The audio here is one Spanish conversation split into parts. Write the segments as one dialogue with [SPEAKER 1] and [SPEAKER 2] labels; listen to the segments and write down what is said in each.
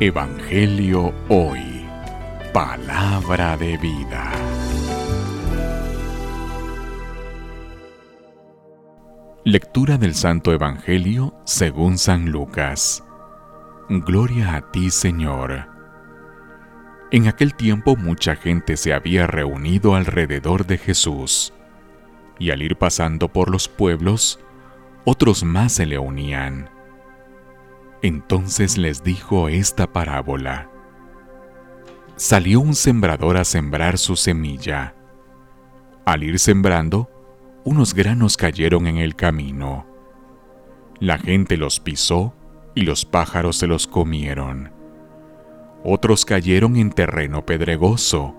[SPEAKER 1] Evangelio Hoy. Palabra de vida. Lectura del Santo Evangelio según San Lucas. Gloria a ti, Señor. En aquel tiempo mucha gente se había reunido alrededor de Jesús, y al ir pasando por los pueblos, otros más se le unían. Entonces les dijo esta parábola. Salió un sembrador a sembrar su semilla. Al ir sembrando, unos granos cayeron en el camino. La gente los pisó y los pájaros se los comieron. Otros cayeron en terreno pedregoso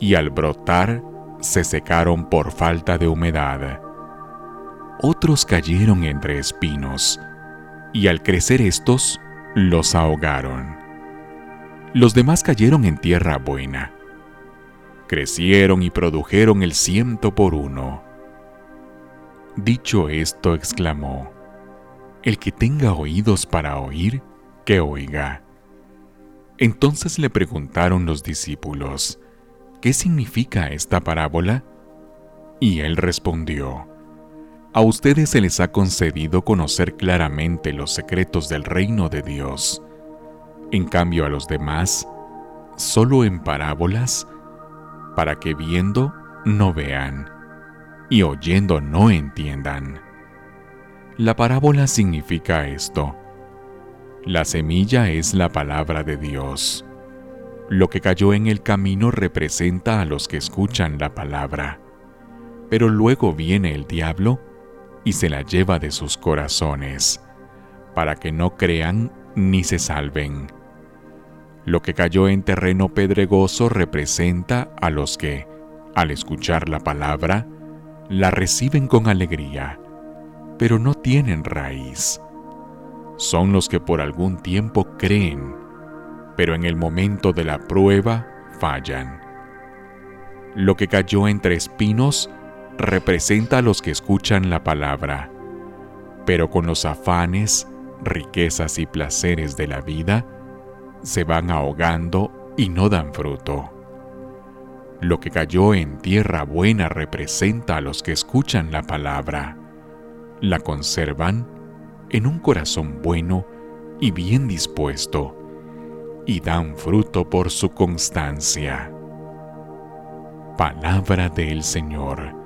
[SPEAKER 1] y al brotar se secaron por falta de humedad. Otros cayeron entre espinos y al crecer estos los ahogaron. Los demás cayeron en tierra buena. Crecieron y produjeron el ciento por uno. Dicho esto, exclamó, El que tenga oídos para oír, que oiga. Entonces le preguntaron los discípulos, ¿qué significa esta parábola? Y él respondió, A ustedes se les ha concedido conocer claramente los secretos del reino de Dios. En cambio a los demás, solo en parábolas, para que viendo no vean y oyendo no entiendan. La parábola significa esto. La semilla es la palabra de Dios. Lo que cayó en el camino representa a los que escuchan la palabra, pero luego viene el diablo y se la lleva de sus corazones, para que no crean ni se salven. Lo que cayó en terreno pedregoso representa a los que, al escuchar la palabra, la reciben con alegría, pero no tienen raíz. Son los que por algún tiempo creen, pero en el momento de la prueba fallan. Lo que cayó entre espinos representa a los que escuchan la palabra, pero con los afanes, riquezas y placeres de la vida, se van ahogando y no dan fruto. Lo que cayó en tierra buena representa a los que escuchan la palabra, la conservan en un corazón bueno y bien dispuesto, y dan fruto por su constancia. Palabra del Señor.